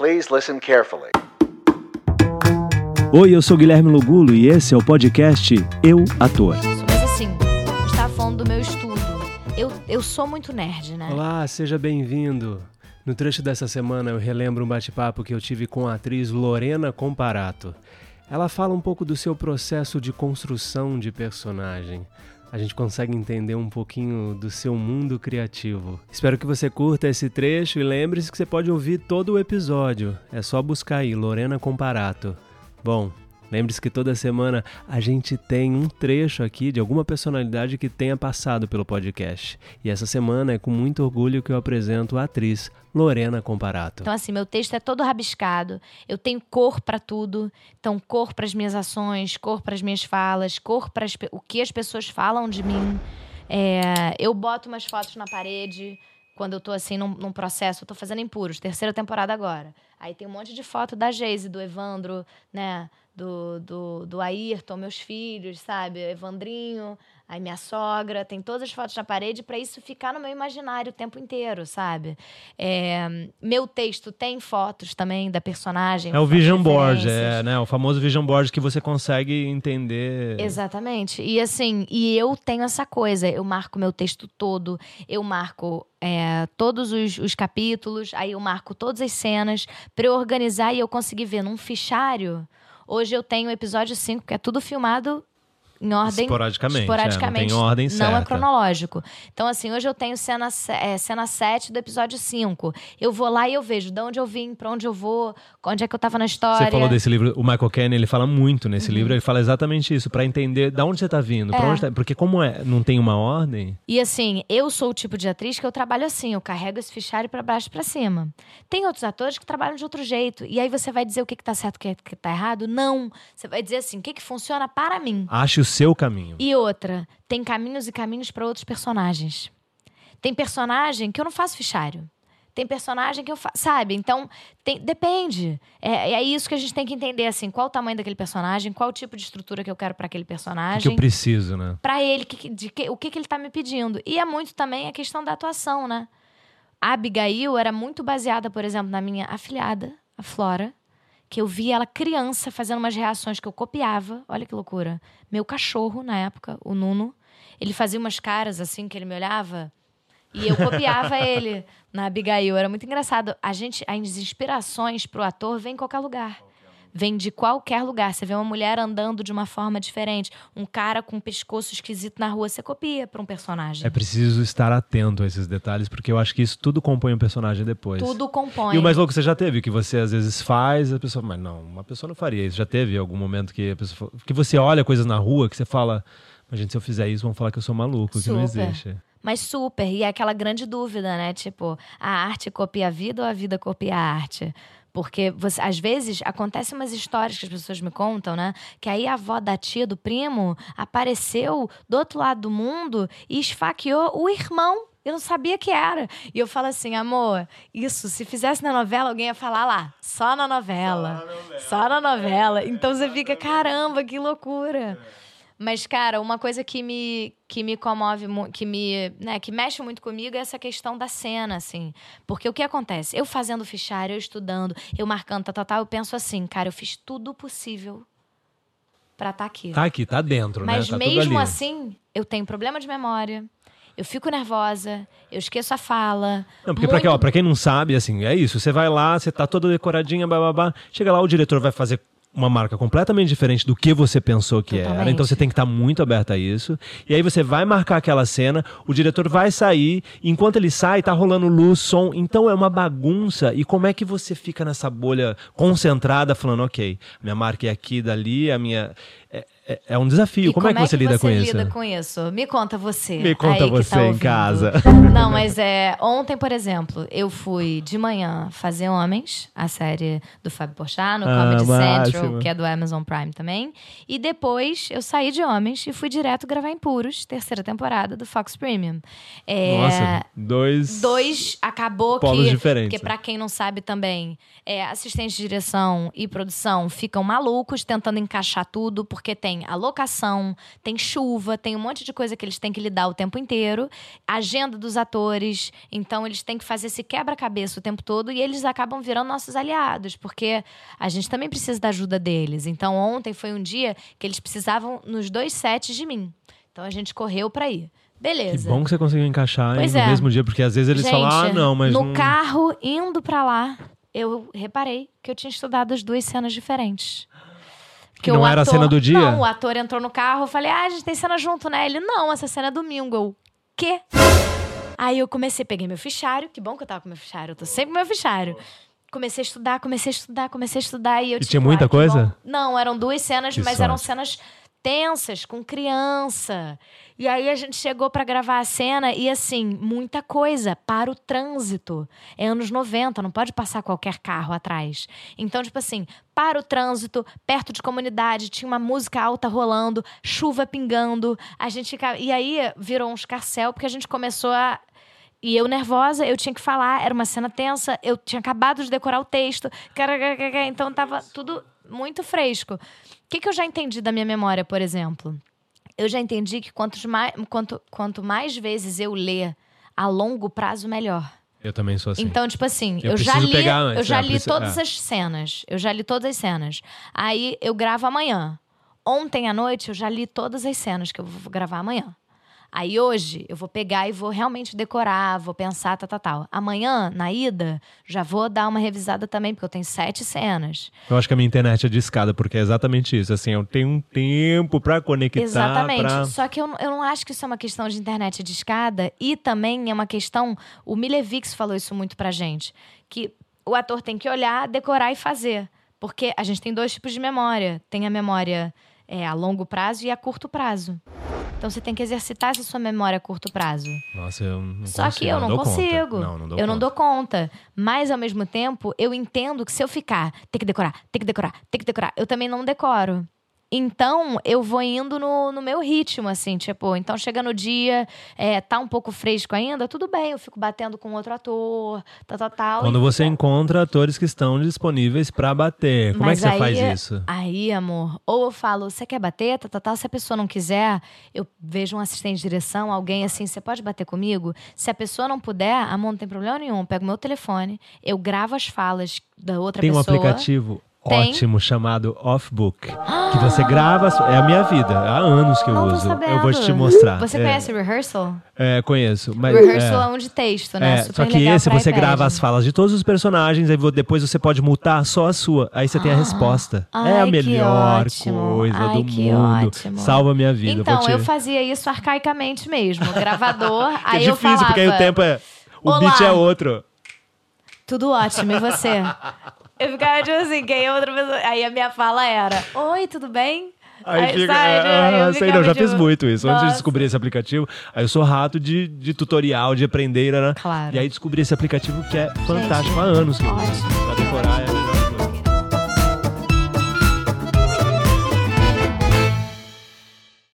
Please listen carefully. Oi, eu sou Guilherme Lugulo e esse é o podcast Eu Ator. Mas assim, a gente tava falando do meu estudo. Eu, eu sou muito nerd, né? Olá, seja bem-vindo. No trecho dessa semana eu relembro um bate-papo que eu tive com a atriz Lorena Comparato. Ela fala um pouco do seu processo de construção de personagem. A gente consegue entender um pouquinho do seu mundo criativo. Espero que você curta esse trecho e lembre-se que você pode ouvir todo o episódio. É só buscar aí Lorena Comparato. Bom, lembre-se que toda semana a gente tem um trecho aqui de alguma personalidade que tenha passado pelo podcast. E essa semana é com muito orgulho que eu apresento a atriz Lorena Comparato. Então, assim, meu texto é todo rabiscado. Eu tenho cor para tudo. Então, cor para as minhas ações, cor para as minhas falas, cor para o que as pessoas falam de mim. É, eu boto umas fotos na parede quando eu tô assim num, num processo, eu tô fazendo impuros, terceira temporada agora. Aí tem um monte de foto da Geise, do Evandro, né? Do, do, do Ayrton, meus filhos, sabe? Evandrinho, aí minha sogra. Tem todas as fotos na parede para isso ficar no meu imaginário o tempo inteiro, sabe? É, meu texto tem fotos também da personagem. É o vision board, é, né? O famoso vision board que você consegue entender. Exatamente. E assim, e eu tenho essa coisa. Eu marco meu texto todo, eu marco é, todos os, os, capítulos, aí eu marco todas as cenas para eu organizar e eu conseguir ver num fichário. Hoje eu tenho o episódio 5, que é tudo filmado em ordem. Esporadicamente. Esporadicamente. É, não tem ordem certa. Não é cronológico. Então, assim, hoje eu tenho cena, é, cena 7 do episódio 5. Eu vou lá e eu vejo de onde eu vim, pra onde eu vou, onde é que eu tava na história. Você falou desse livro, o Michael Kenny, ele fala muito nesse uhum. livro, ele fala exatamente isso, para entender de onde você tá vindo, é. onde tá, porque como é, não tem uma ordem. E assim, eu sou o tipo de atriz que eu trabalho assim, eu carrego esse fichário para baixo e pra cima. Tem outros atores que trabalham de outro jeito. E aí você vai dizer o que, que tá certo e o que, que tá errado? Não. Você vai dizer assim, o que, que funciona para mim. Ache o seu caminho. E outra, tem caminhos e caminhos para outros personagens. Tem personagem que eu não faço fichário. Tem personagem que eu faço, sabe? Então, tem, depende. É, é isso que a gente tem que entender, assim, qual o tamanho daquele personagem, qual o tipo de estrutura que eu quero para aquele personagem. O que eu preciso, né? Para ele, que, de, que, o que, que ele tá me pedindo. E é muito também a questão da atuação, né? A Abigail era muito baseada, por exemplo, na minha afilhada, a Flora, que eu via ela criança fazendo umas reações que eu copiava. Olha que loucura. Meu cachorro, na época, o Nuno, ele fazia umas caras assim que ele me olhava e eu copiava ele na Abigail. Era muito engraçado. A gente, as inspirações pro ator vêm em qualquer lugar vem de qualquer lugar. Você vê uma mulher andando de uma forma diferente, um cara com um pescoço esquisito na rua, você copia para um personagem. É preciso estar atento a esses detalhes, porque eu acho que isso tudo compõe um personagem depois. Tudo compõe. E o mais louco você já teve, que você às vezes faz, a pessoa, mas não, uma pessoa não faria isso. Já teve algum momento que a pessoa, que você olha coisas na rua que você fala, mas gente, se eu fizer isso, vão falar que eu sou maluco, Super. que não existe. Mas super, e é aquela grande dúvida, né? Tipo, a arte copia a vida ou a vida copia a arte? Porque você, às vezes acontecem umas histórias que as pessoas me contam, né? Que aí a avó da tia do primo apareceu do outro lado do mundo e esfaqueou o irmão. Eu não sabia que era. E eu falo assim, amor, isso, se fizesse na novela, alguém ia falar lá, só na novela. Só na novela. Só na novela. Então você fica, caramba, que loucura. É. Mas, cara, uma coisa que me, que me comove, que me, né, que mexe muito comigo é essa questão da cena, assim. Porque o que acontece? Eu fazendo fichário, eu estudando, eu marcando, tá, tá, tá, eu penso assim, cara, eu fiz tudo possível para estar tá aqui. Tá aqui, tá dentro, Mas né? Mas tá mesmo assim, eu tenho problema de memória. Eu fico nervosa, eu esqueço a fala. Não, porque muito... pra, quem, pra quem não sabe, assim, é isso. Você vai lá, você tá toda decoradinha, babá. Chega lá, o diretor vai fazer uma marca completamente diferente do que você pensou que Totalmente. era. Então você tem que estar muito aberto a isso. E aí você vai marcar aquela cena, o diretor vai sair, e enquanto ele sai, tá rolando luz, som. Então é uma bagunça. E como é que você fica nessa bolha concentrada, falando, ok, minha marca é aqui, dali, a minha. É, é, é um desafio. Como, como, é que você, lida, você com lida com isso? Me conta você. Me conta você tá em casa. Não, mas é ontem, por exemplo, eu fui de manhã fazer Homens, a série do Fábio Porchat, no ah, Comedy máximo. Central, que é do Amazon Prime também. E depois eu saí de Homens e fui direto gravar em Puros, terceira temporada do Fox Premium. É, Nossa, dois. Dois acabou polos que. diferentes. Porque, para quem não sabe também, é, assistente de direção e produção ficam malucos tentando encaixar tudo, porque tem tem a locação, tem chuva, tem um monte de coisa que eles têm que lidar o tempo inteiro, agenda dos atores, então eles têm que fazer esse quebra-cabeça o tempo todo e eles acabam virando nossos aliados, porque a gente também precisa da ajuda deles. Então ontem foi um dia que eles precisavam nos dois sets de mim. Então a gente correu para ir. Beleza. Que bom que você conseguiu encaixar Pois no é. mesmo dia, porque às vezes eles Gente, falam, ah, não, mas no não... carro indo pra lá, eu reparei que eu tinha estudado as duas cenas diferentes. Que não era a cena do dia? Não, o ator entrou no carro, eu falei, ah, a gente tem cena junto, né? Ele, não, essa cena é domingo. Eu, quê? Aí eu comecei, peguei meu fichário, que bom que eu tava com meu fichário, eu tô sempre com meu fichário. Comecei a estudar, comecei a estudar, comecei a estudar e eu E tipo, tinha muita que coisa? bom. Não, eram duas cenas, Que mas eram sorte. cenas tensas, com criança. E aí a gente chegou pra gravar a cena e assim, muita coisa para o trânsito. É anos 90, não pode passar qualquer carro atrás. Então, tipo assim, para o trânsito, perto de comunidade, tinha uma música alta rolando, chuva pingando, a gente e aí virou um escarcel porque a gente começou a e eu nervosa, eu tinha que falar, era uma cena tensa, eu tinha acabado de decorar o texto, então tava tudo muito fresco. O que, que eu já entendi da minha memória, por exemplo? Eu já entendi que quantos mais, quanto, quanto mais vezes eu ler a longo prazo, melhor. Eu também sou assim. Então, tipo assim, Eu eu, já li, antes, eu já é, li preciso- todas é. as cenas. Eu já li todas as cenas. Aí eu gravo amanhã. Ontem à noite eu já li todas as cenas que eu vou gravar amanhã. Aí hoje eu vou pegar e vou realmente decorar, vou pensar, tal, tal, tal. Amanhã, na ida, já vou dar uma revisada também, porque eu tenho sete cenas. Eu acho que a minha internet é de escada, porque é exatamente isso. Assim, eu tenho um tempo pra conectar, Exatamente. pra... Só que eu, não- eu não acho que isso é uma questão de internet de escada e também é uma questão. O Milevix falou isso muito pra gente. Que o ator tem que olhar, decorar e fazer. Porque a gente tem dois tipos de memória. Tem a memória é, a longo prazo e a curto prazo. Então você tem que exercitar essa sua memória a curto prazo. Nossa, eu não Só consigo, que eu não, conta. consigo. Não, não eu não conta. dou conta. Mas, ao mesmo tempo, eu entendo que se eu ficar, tem que decorar, tem que decorar, tem que decorar, eu também não decoro. Então, eu vou indo no, no meu ritmo, assim, tipo, então chega no dia, é, tá um pouco fresco ainda, tudo bem, eu fico batendo com outro ator, tal, tal, tal. Quando você encontra atores que estão disponíveis pra bater, como Mas é que você aí- faz isso? Aí, amor, ou eu falo, você quer bater, tal, tal, tal. Se a pessoa não quiser, eu vejo um assistente de direção, alguém assim, você pode bater comigo? Se a pessoa não puder, amor, não tem problema nenhum. Eu pego meu telefone, eu gravo as falas da outra Tem um pessoa. aplicativo Tem. ótimo chamado Offbook, que você grava, é a minha vida, há anos que eu Não tô uso. sabendo. Eu vou te mostrar. Você é, conhece Rehearsal? É, conheço, mas Rehearsal é. é um de texto, né? É, Super só que legal esse pra você iPad. grava as falas de todos os personagens, aí vo- depois você pode mutar só a sua. Aí você tem a resposta. é Ai, a que melhor ótimo. coisa Ai, do que mundo. ótimo. Salva a minha vida. Então, vou te... eu fazia isso arcaicamente mesmo. Gravador, é aí eu difícil, falava... porque aí o tempo é. O Olá. beat é outro. Tudo ótimo, e você? Eu ficava tipo assim, quem é outra pessoa? Aí a minha fala era: Oi, tudo bem? Aí, fica. sabe, ah, eu sei, não, já tipo, fiz muito isso. Antes de nossa. descobrir esse aplicativo, aí eu sou rato de, de tutorial, de aprender. Né? Claro. E aí descobri esse aplicativo que é fantástico há anos que eu uso. Pra decorar é